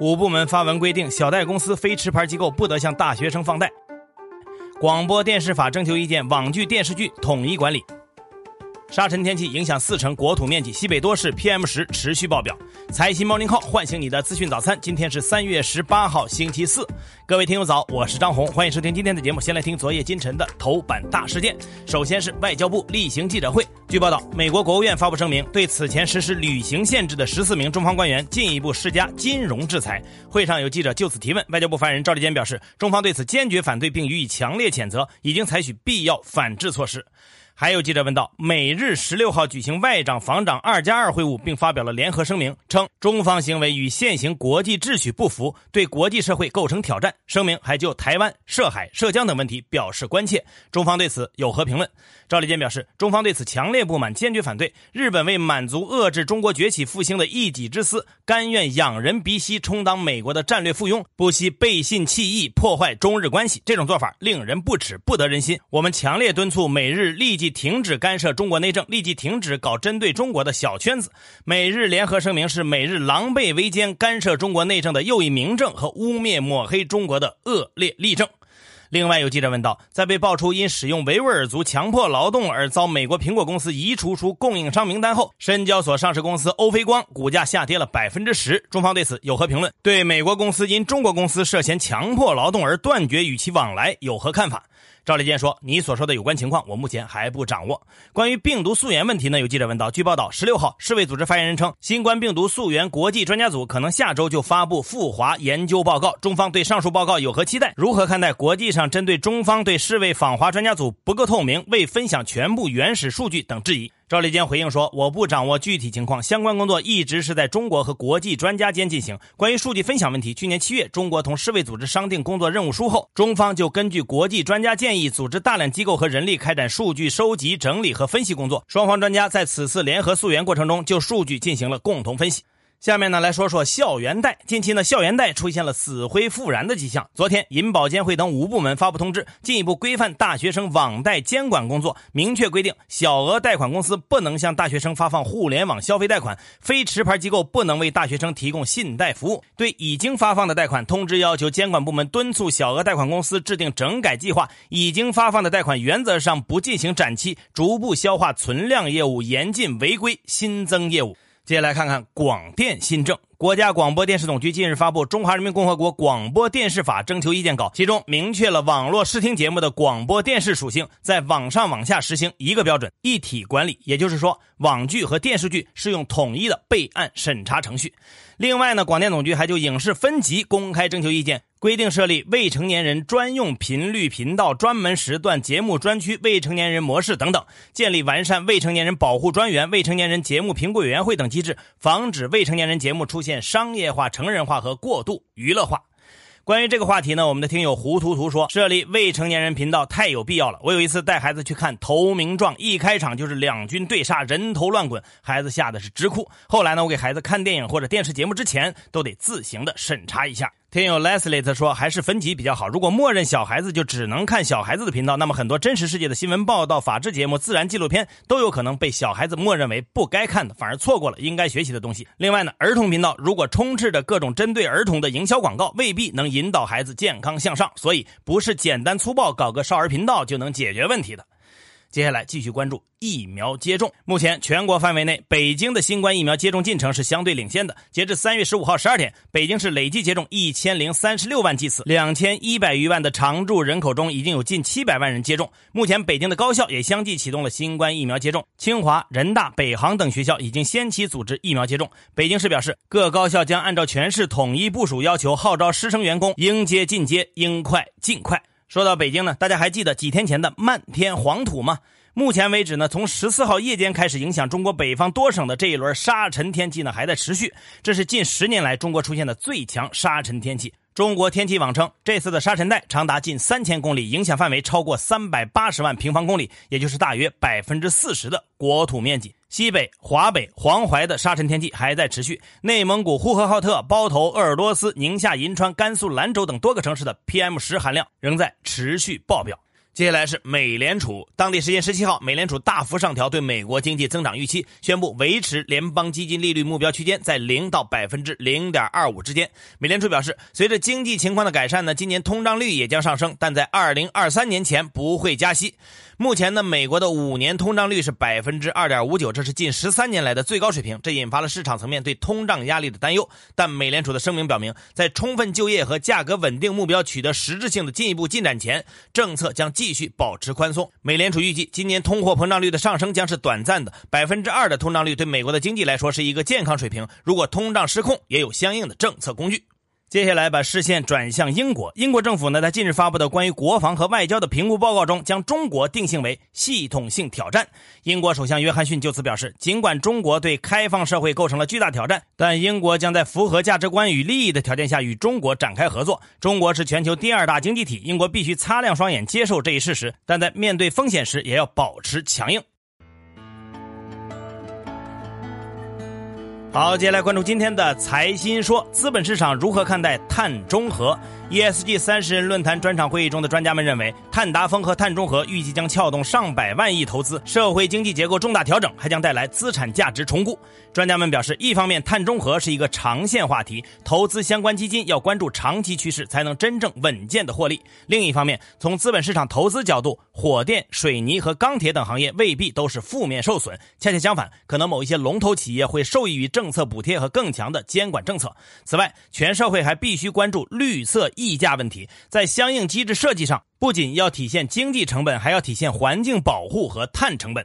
五部门发文规定，小贷公司、非持牌机构不得向大学生放贷。广播电视法征求意见，网剧、电视剧统一管理。沙尘天气影响四成国土面积，西北多市 PM 十持续爆表。财新 Morning Call 唤醒你的资讯早餐，今天是三月十八号，星期四。各位听友早，我是张红，欢迎收听今天的节目。先来听昨夜今晨的头版大事件。首先是外交部例行记者会。据报道，美国国务院发布声明，对此前实施旅行限制的十四名中方官员进一步施加金融制裁。会上有记者就此提问，外交部发言人赵立坚表示，中方对此坚决反对并予以强烈谴责，已经采取必要反制措施。还有记者问道：美日十六号举行外长、防长二加二会晤，并发表了联合声明，称中方行为与现行国际秩序不符，对国际社会构成挑战。声明还就台湾、涉海、涉疆等问题表示关切。中方对此有何评论？赵立坚表示，中方对此强烈不满，坚决反对。日本为满足遏制中国崛起复兴的一己之私，甘愿仰人鼻息，充当美国的战略附庸，不惜背信弃义，破坏中日关系。这种做法令人不齿，不得人心。我们强烈敦促美日立即。停止干涉中国内政，立即停止搞针对中国的小圈子。美日联合声明是美日狼狈为奸、干涉中国内政的又一明证和污蔑抹黑中国的恶劣例证。另外，有记者问道，在被爆出因使用维吾尔族强迫劳动而遭美国苹果公司移除出供应商名单后，深交所上市公司欧菲光股价下跌了百分之十。中方对此有何评论？对美国公司因中国公司涉嫌强迫劳动而断绝与其往来有何看法？赵立坚说：“你所说的有关情况，我目前还不掌握。关于病毒溯源问题呢？有记者问道。据报道，十六号，世卫组织发言人称，新冠病毒溯源国际专家组可能下周就发布复华研究报告。中方对上述报告有何期待？如何看待国际上针对中方对世卫访华专家组不够透明、未分享全部原始数据等质疑？”赵立坚回应说：“我不掌握具体情况，相关工作一直是在中国和国际专家间进行。关于数据分享问题，去年七月，中国同世卫组织商定工作任务书后，中方就根据国际专家建议，组织大量机构和人力开展数据收集、整理和分析工作。双方专家在此次联合溯源过程中，就数据进行了共同分析。”下面呢来说说校园贷。近期呢，校园贷出现了死灰复燃的迹象。昨天，银保监会等五部门发布通知，进一步规范大学生网贷监管工作，明确规定，小额贷款公司不能向大学生发放互联网消费贷款，非持牌机构不能为大学生提供信贷服务。对已经发放的贷款，通知要求监管部门敦促小额贷款公司制定整改计划。已经发放的贷款原则上不进行展期，逐步消化存量业务，严禁违规 新增业务。接下来看看广电新政。国家广播电视总局近日发布《中华人民共和国广播电视法》征求意见稿，其中明确了网络视听节目的广播电视属性，在网上网下实行一个标准，一体管理。也就是说，网剧和电视剧适用统一的备案审查程序。另外呢，广电总局还就影视分级公开征求意见。规定设立未成年人专用频率频道、专门时段节目专区、未成年人模式等等，建立完善未成年人保护专员、未成年人节目评估委员会等机制，防止未成年人节目出现商业化、成人化和过度娱乐化。关于这个话题呢，我们的听友胡图图说，设立未成年人频道太有必要了。我有一次带孩子去看《投名状》，一开场就是两军对杀，人头乱滚，孩子吓得是直哭。后来呢，我给孩子看电影或者电视节目之前，都得自行的审查一下。听友 Leslie 他说，还是分级比较好。如果默认小孩子就只能看小孩子的频道，那么很多真实世界的新闻报道、法制节目、自然纪录片都有可能被小孩子默认为不该看的，反而错过了应该学习的东西。另外呢，儿童频道如果充斥着各种针对儿童的营销广告，未必能引导孩子健康向上。所以，不是简单粗暴搞个少儿频道就能解决问题的。接下来继续关注疫苗接种。目前全国范围内，北京的新冠疫苗接种进程是相对领先的。截至三月十五号十二点，北京市累计接种一千零三十六万剂次，两千一百余万的常住人口中，已经有近七百万人接种。目前，北京的高校也相继启动了新冠疫苗接种，清华、人大、北航等学校已经先期组织疫苗接种。北京市表示，各高校将按照全市统一部署要求，号召师生员工应接尽接，应快尽快。说到北京呢，大家还记得几天前的漫天黄土吗？目前为止呢，从十四号夜间开始影响中国北方多省的这一轮沙尘天气呢，还在持续。这是近十年来中国出现的最强沙尘天气。中国天气网称，这次的沙尘带长达近三千公里，影响范围超过三百八十万平方公里，也就是大约百分之四十的国土面积。西北、华北、黄淮的沙尘天气还在持续，内蒙古呼和浩特、包头、鄂尔多斯、宁夏银川、甘肃兰州等多个城市的 PM 十含量仍在持续爆表。接下来是美联储，当地时间十七号，美联储大幅上调对美国经济增长预期，宣布维持联邦基金利率目标区间在零到百分之零点二五之间。美联储表示，随着经济情况的改善呢，今年通胀率也将上升，但在二零二三年前不会加息。目前呢，美国的五年通胀率是百分之二点五九，这是近十三年来的最高水平，这引发了市场层面对通胀压力的担忧。但美联储的声明表明，在充分就业和价格稳定目标取得实质性的进一步进展前，政策将继。继续保持宽松。美联储预计，今年通货膨胀率的上升将是短暂的。百分之二的通胀率对美国的经济来说是一个健康水平。如果通胀失控，也有相应的政策工具。接下来把视线转向英国，英国政府呢在近日发布的关于国防和外交的评估报告中，将中国定性为系统性挑战。英国首相约翰逊就此表示，尽管中国对开放社会构成了巨大挑战，但英国将在符合价值观与利益的条件下与中国展开合作。中国是全球第二大经济体，英国必须擦亮双眼接受这一事实，但在面对风险时也要保持强硬。好，接下来关注今天的财新说，资本市场如何看待碳中和？？ESG 三十人论坛专场会议中的专家们认为，碳达峰和碳中和预计将撬动上百万亿投资，社会经济结构重大调整，还将带来资产价值重估。专家们表示，一方面，碳中和是一个长线话题，投资相关基金要关注长期趋势，才能真正稳健的获利；另一方面，从资本市场投资角度，火电、水泥和钢铁等行业未必都是负面受损，恰恰相反，可能某一些龙头企业会受益于政策补贴和更强的监管政策。此外，全社会还必须关注绿色。溢价问题，在相应机制设计上，不仅要体现经济成本，还要体现环境保护和碳成本。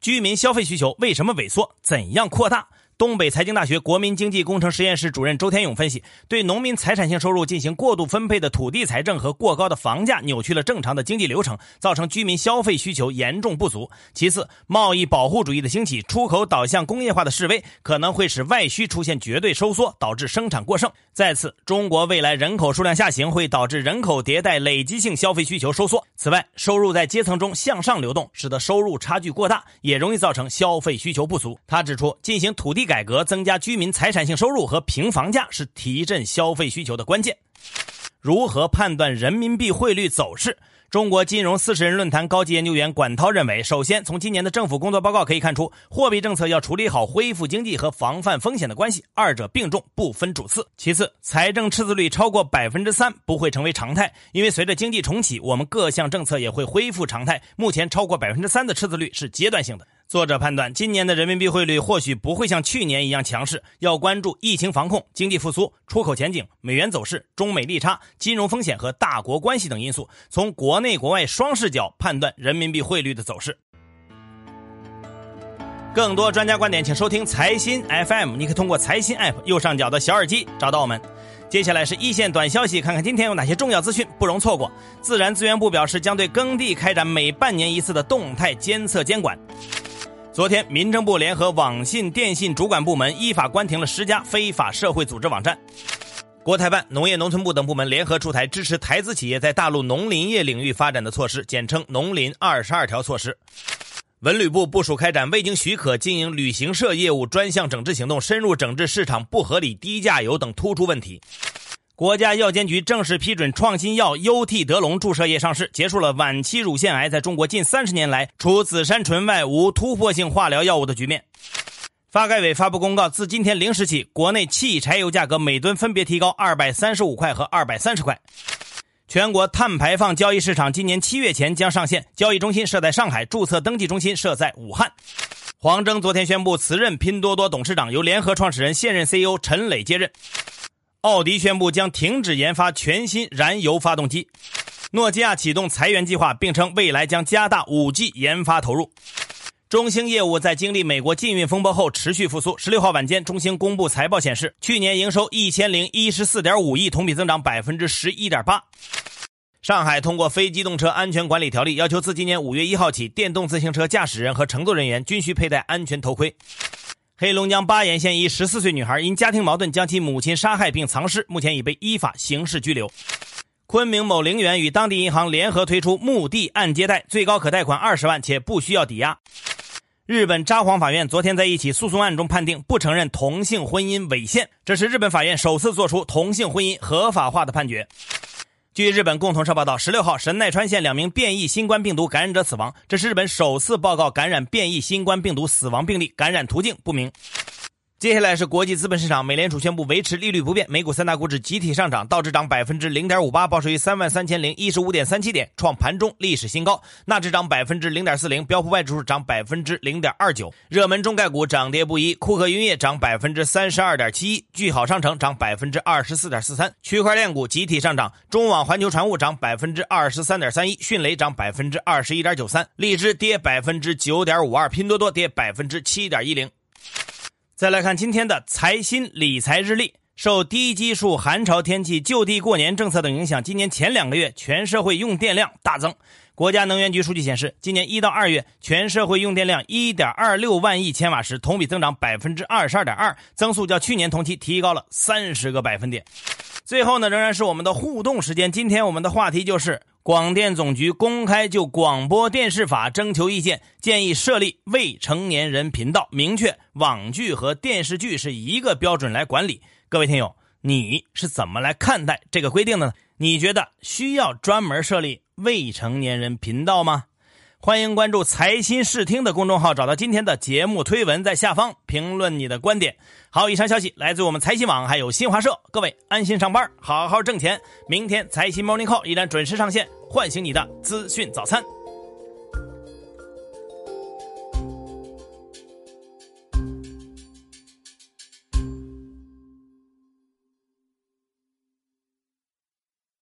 居民消费需求为什么萎缩？怎样扩大？东北财经大学国民经济工程实验室主任周天勇分析，对农民财产性收入进行过度分配的土地财政和过高的房价，扭曲了正常的经济流程，造成居民消费需求严重不足。其次，贸易保护主义的兴起，出口导向工业化的示威，可能会使外需出现绝对收缩，导致生产过剩。再次，中国未来人口数量下行，会导致人口迭代累积性消费需求收缩。此外，收入在阶层中向上流动，使得收入差距过大，也容易造成消费需求不足。他指出，进行土地。改革增加居民财产性收入和平房价是提振消费需求的关键。如何判断人民币汇率走势？中国金融四十人论坛高级研究员管涛认为，首先从今年的政府工作报告可以看出，货币政策要处理好恢复经济和防范风险的关系，二者并重，不分主次。其次，财政赤字率超过百分之三不会成为常态，因为随着经济重启，我们各项政策也会恢复常态。目前超过百分之三的赤字率是阶段性的。作者判断，今年的人民币汇率或许不会像去年一样强势，要关注疫情防控、经济复苏、出口前景、美元走势、中美利差、金融风险和大国关系等因素，从国内国外双视角判断人民币汇率的走势。更多专家观点，请收听财新 FM。你可以通过财新 App 右上角的小耳机找到我们。接下来是一线短消息，看看今天有哪些重要资讯不容错过。自然资源部表示，将对耕地开展每半年一次的动态监测监管。昨天，民政部联合网信、电信主管部门依法关停了十家非法社会组织网站。国台办、农业农村部等部门联合出台支持台资企业在大陆农林业领域发展的措施，简称“农林二十二条”措施。文旅部部署开展未经许可经营旅行社业务专项整治行动，深入整治市场不合理低价游等突出问题。国家药监局正式批准创新药优替德龙注射液上市，结束了晚期乳腺癌在中国近三十年来除紫杉醇外无突破性化疗药物的局面。发改委发布公告，自今天零时起，国内汽柴油价格每吨分别提高二百三十五块和二百三十块。全国碳排放交易市场今年七月前将上线，交易中心设在上海，注册登记中心设在武汉。黄峥昨天宣布辞任拼多多董事长，由联合创始人、现任 CEO 陈磊接任。奥迪宣布将停止研发全新燃油发动机，诺基亚启动裁员计划，并称未来将加大 5G 研发投入。中兴业务在经历美国禁运风波后持续复苏。十六号晚间，中兴公布财报显示，去年营收一千零一十四点五亿，同比增长百分之十一点八。上海通过《非机动车安全管理条例》，要求自今年五月一号起，电动自行车驾驶人和乘坐人员均需佩戴安全头盔。黑龙江巴彦县一十四岁女孩因家庭矛盾将其母亲杀害并藏尸，目前已被依法刑事拘留。昆明某陵园与当地银行联合推出墓地按揭贷，最高可贷款二十万，且不需要抵押。日本札幌法院昨天在一起诉讼案中判定不承认同性婚姻违宪，这是日本法院首次作出同性婚姻合法化的判决。据日本共同社报道，十六号神奈川县两名变异新冠病毒感染者死亡，这是日本首次报告感染变异新冠病毒死亡病例，感染途径不明。接下来是国际资本市场，美联储宣布维持利率不变，美股三大股指集体上涨，道指涨百分之零点五八，报收于三万三千零一十五点三七点，创盘中历史新高；纳指涨百分之零点四零，标普外指数涨百分之零点二九。热门中概股涨跌不一，库克云业涨百分之三十二点七一，聚好商城涨百分之二十四点四三，区块链股集体上涨，中网环球船务涨百分之二十三点三一，迅雷涨百分之二十一点九三，荔枝跌百分之九点五二，拼多多跌百分之七点一零。再来看今天的财新理财日历，受低基数、寒潮天气、就地过年政策等影响，今年前两个月全社会用电量大增。国家能源局数据显示，今年一到二月全社会用电量一点二六万亿千瓦时，同比增长百分之二十二点二，增速较去年同期提高了三十个百分点。最后呢，仍然是我们的互动时间。今天我们的话题就是广电总局公开就广播电视法征求意见，建议设立未成年人频道，明确网剧和电视剧是一个标准来管理。各位听友，你是怎么来看待这个规定的呢？你觉得需要专门设立未成年人频道吗？欢迎关注财新视听的公众号，找到今天的节目推文，在下方评论你的观点。好，以上消息来自我们财新网，还有新华社。各位安心上班，好好挣钱。明天财新 Morning Call 依然准时上线，唤醒你的资讯早餐。